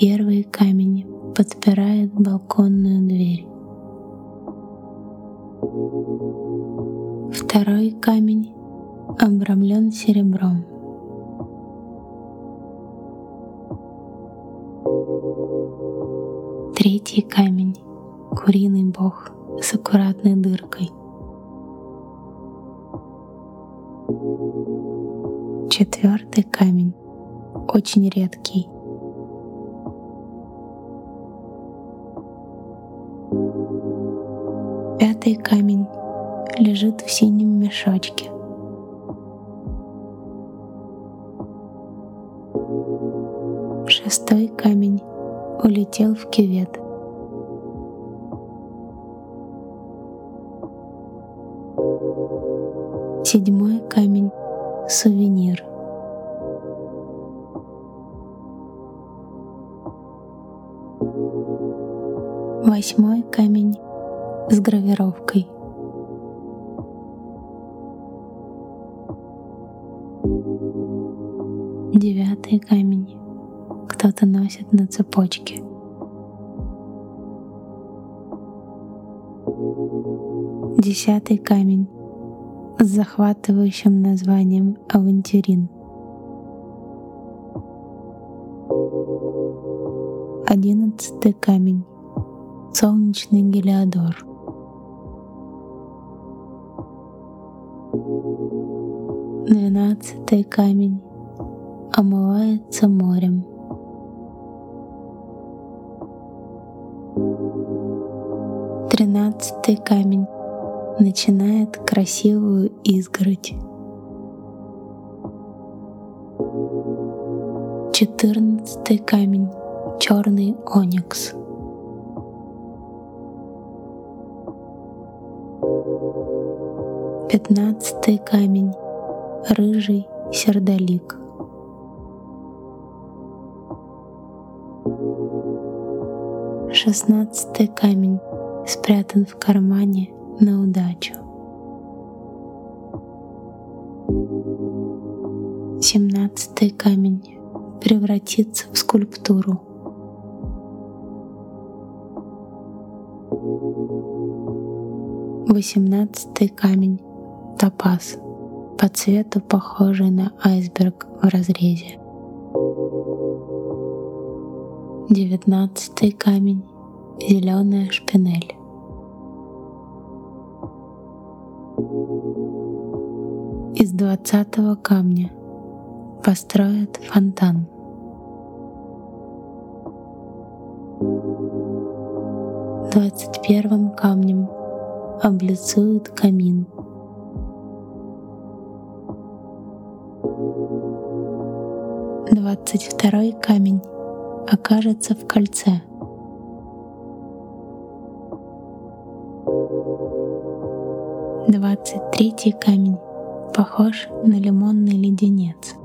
Первый камень подпирает балконную дверь. Второй камень обрамлен серебром. Третий камень — куриный бог с аккуратной дыркой. Четвертый камень — очень редкий. Пятый камень лежит в синем мешочке. Шестой камень улетел в кювет. Седьмой камень — сувенир. Восьмой камень с гравировкой. Девятый камень кто-то носит на цепочке. Десятый камень с захватывающим названием «Авантюрин». Одиннадцатый камень — солнечный гелиодор. Двенадцатый камень омывается морем. Тринадцатый камень начинает красивую изгородь. Четырнадцатый камень — черный оникс. Пятнадцатый камень — рыжий сердолик. Шестнадцатый камень спрятан в кармане на удачу. Семнадцатый камень превратится в скульптуру. Восемнадцатый камень — топаз, по цвету похожий на айсберг в разрезе. Девятнадцатый камень — зеленая шпинель. Из двадцатого камня построят фонтан. Двадцать первым камнем облицуют камин. Двадцать второй камень окажется в кольце. Двадцать третий камень похож на лимонный леденец.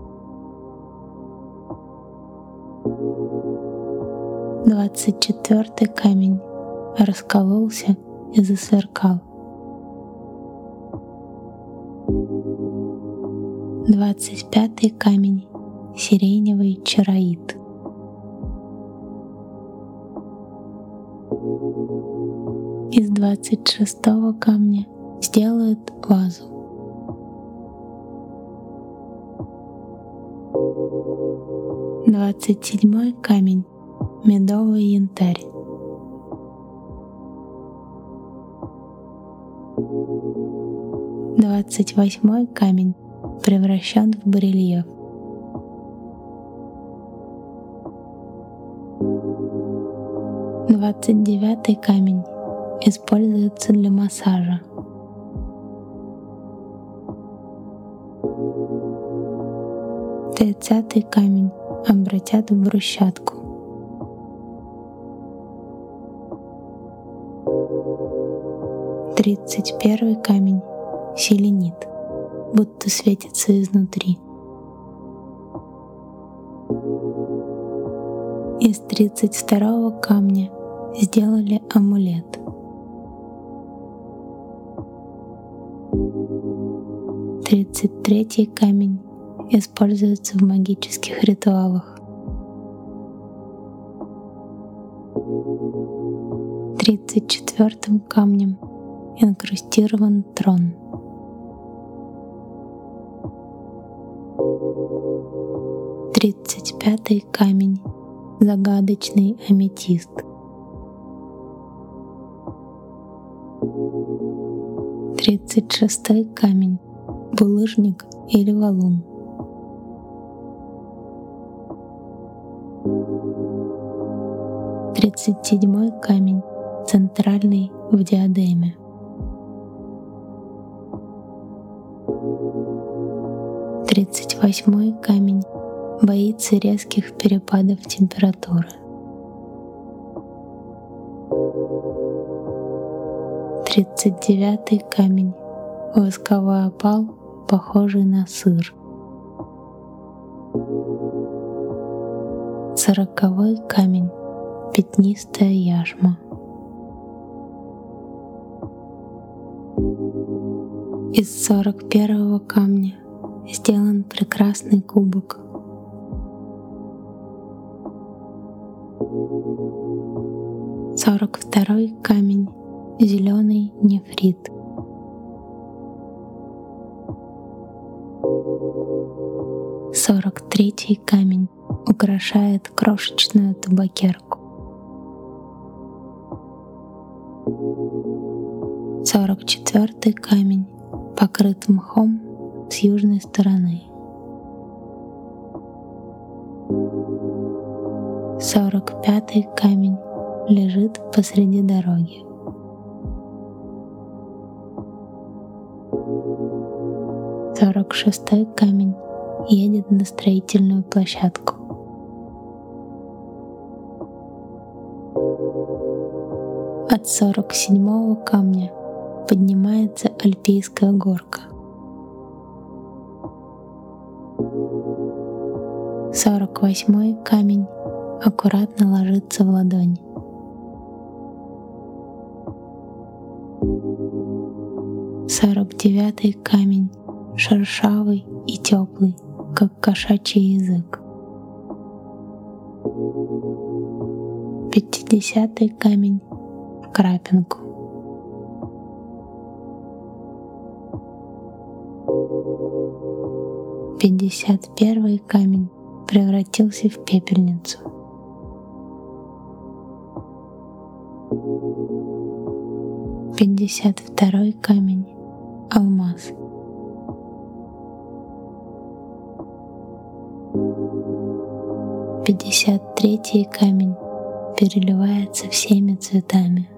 Двадцать четвертый камень раскололся и засверкал. Двадцать пятый камень — сиреневый чароид. Из двадцать шестого камня сделают вазу. Двадцать седьмой камень — медовый янтарь. Двадцать восьмой камень превращен в барельеф. Двадцать девятый камень используется для массажа. Тридцатый камень обратят в брусчатку. Тридцать первый камень селенит, будто светится изнутри. Из тридцать второго камня сделали амулет. Тридцать третий камень используется в магических ритуалах. Тридцать четвертым камнем инкрустирован трон. Тридцать пятый камень — загадочный аметист. Тридцать шестой камень — булыжник или валун. Тридцать седьмой камень — центральный в диадеме. Тридцать восьмой камень боится резких перепадов температуры. Тридцать девятый камень восковой опал, похожий на сыр. Сороковой камень пятнистая яшма. Из сорок первого камня сделан прекрасный кубок. Сорок второй камень — зеленый нефрит. Сорок третий камень украшает крошечную табакерку. Сорок четвертый камень покрыт мхом с южной стороны. Сорок пятый камень лежит посреди дороги. Сорок шестой камень едет на строительную площадку. От сорок седьмого камня поднимается Альпийская горка. Сорок восьмой камень аккуратно ложится в ладонь. Сорок девятый камень шершавый и теплый, как кошачий язык. Пятидесятый камень в крапинку. Пятьдесят первый камень превратился в пепельницу. Пятьдесят второй камень — алмаз. Пятьдесят третий камень переливается всеми цветами.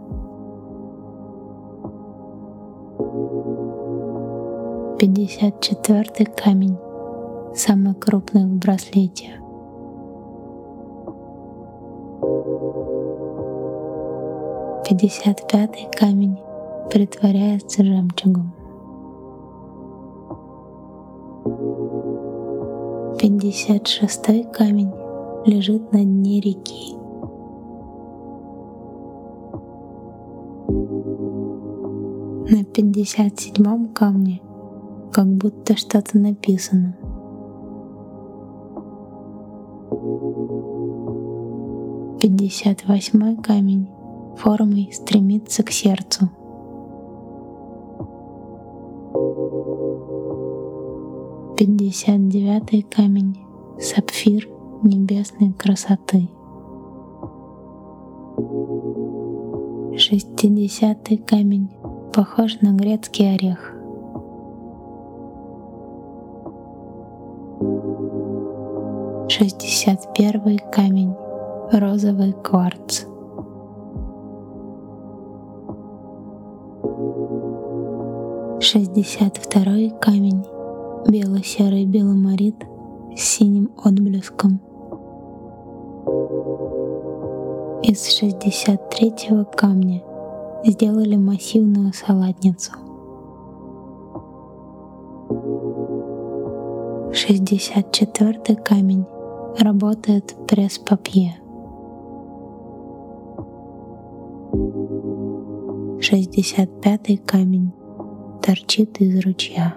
Пятьдесят четвертый камень самый крупный в браслете. Пятьдесят пятый камень притворяется жемчугом. Пятьдесят шестой камень лежит на дне реки. На пятьдесят седьмом камне как будто что-то написано. Пятьдесят восьмой камень формой стремится к сердцу. Пятьдесят девятый камень сапфир небесной красоты. Шестидесятый камень похож на грецкий орех. Шестьдесят первый камень розовый кварц. Шестьдесят второй камень бело-серый беломорит с синим отблеском. Из 63-го камня сделали массивную салатницу. 64-й камень работает пресс-папье. 65-й камень торчит из ручья.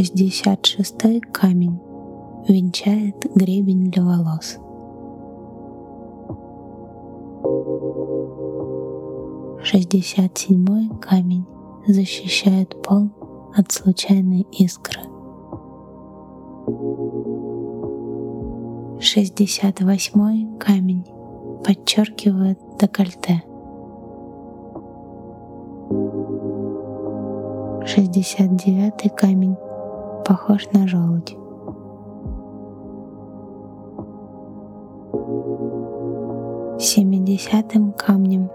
Шестьдесят шестой камень венчает гребень для волос. Шестьдесят седьмой камень защищает пол от случайной искры. Шестьдесят восьмой камень подчеркивает декольте. Шестьдесят девятый камень похож на желудь. Семидесятым камнем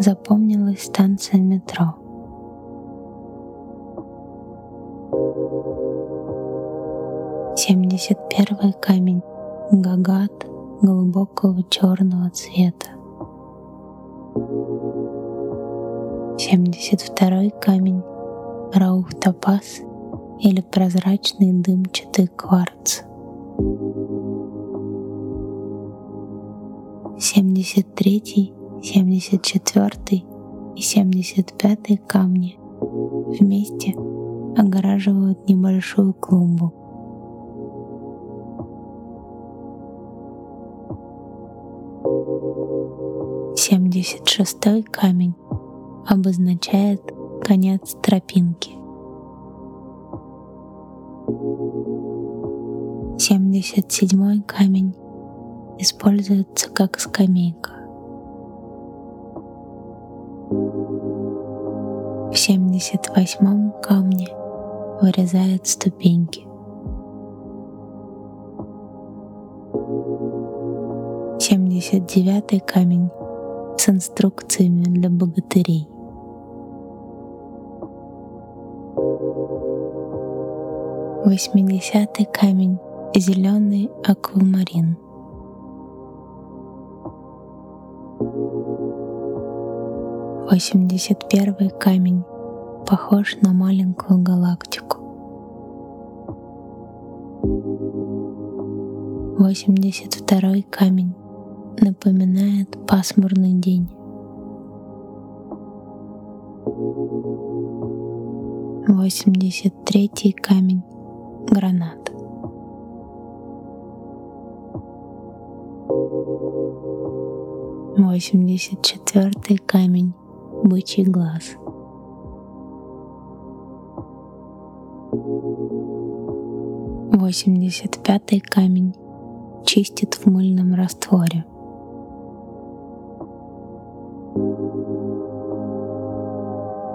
запомнилась станция метро. Семьдесят первый камень гагат глубокого черного цвета. Семьдесят второй камень раух топаз или прозрачный дымчатый кварц. 73, 74 и 75 камни вместе огораживают небольшую клумбу. Семьдесят шестой камень обозначает конец тропинки. Семьдесят седьмой камень используется как скамейка. В 78-м камне вырезают ступеньки. Семьдесят девятый камень с инструкциями для богатырей. Восьмидесятый камень зеленый аквамарин. 81 камень похож на маленькую галактику. 82 камень напоминает пасмурный день. Восемьдесят третий камень — гранат. Восемьдесят четвертый камень бычий глаз. Восемьдесят пятый камень чистит в мыльном растворе.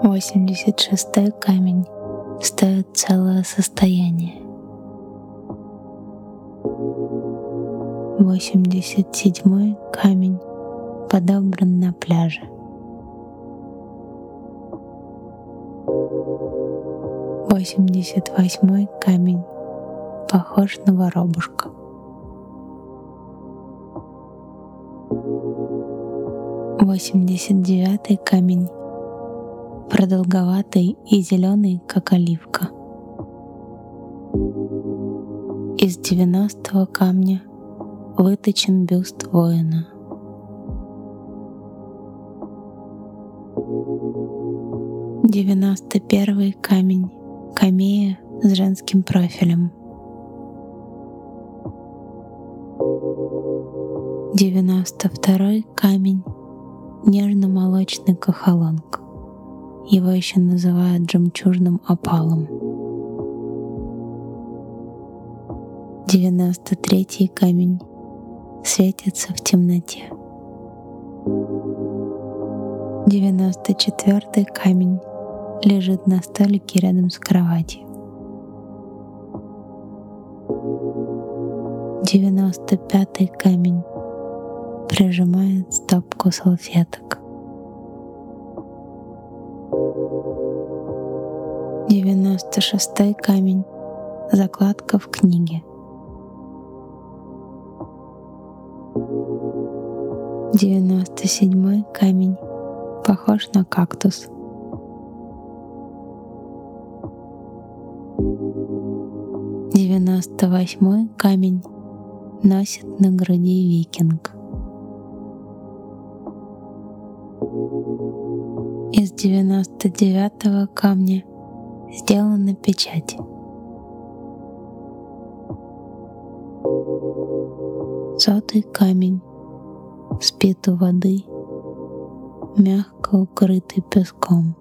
Восемьдесят шестой камень стоит целое состояние. Восемьдесят седьмой камень подобран на пляже. 88 камень похож на воробушка. Восемьдесят девятый камень продолговатый и зеленый, как оливка. Из девяностого камня выточен бюст воина. Девяносто первый камень камея с женским профилем. Девяносто второй камень нежно-молочный кахалонг. Его еще называют жемчужным опалом. Девяносто третий камень светится в темноте. Девяносто четвертый камень лежит на столике рядом с кроватью. Девяносто пятый камень прижимает стопку салфеток. Девяносто шестой камень закладка в книге. Девяносто седьмой камень похож на кактус — Девяносто восьмой камень носит на груди викинг. Из девяносто девятого камня сделана печать. Сотый камень спит у воды, мягко укрытый песком.